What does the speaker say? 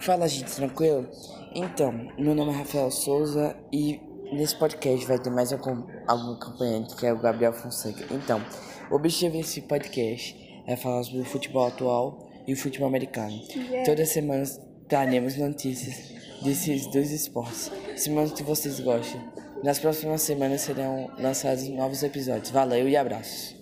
Fala, gente, tranquilo? Então, meu nome é Rafael Souza e nesse podcast vai ter mais algum, algum acompanhante, que é o Gabriel Fonseca. Então, o objetivo desse podcast é falar sobre o futebol atual e o futebol americano. Yeah. Toda semana traremos notícias desses dois esportes. Semana que vocês gostem. Nas próximas semanas serão lançados novos episódios. Valeu e abraços.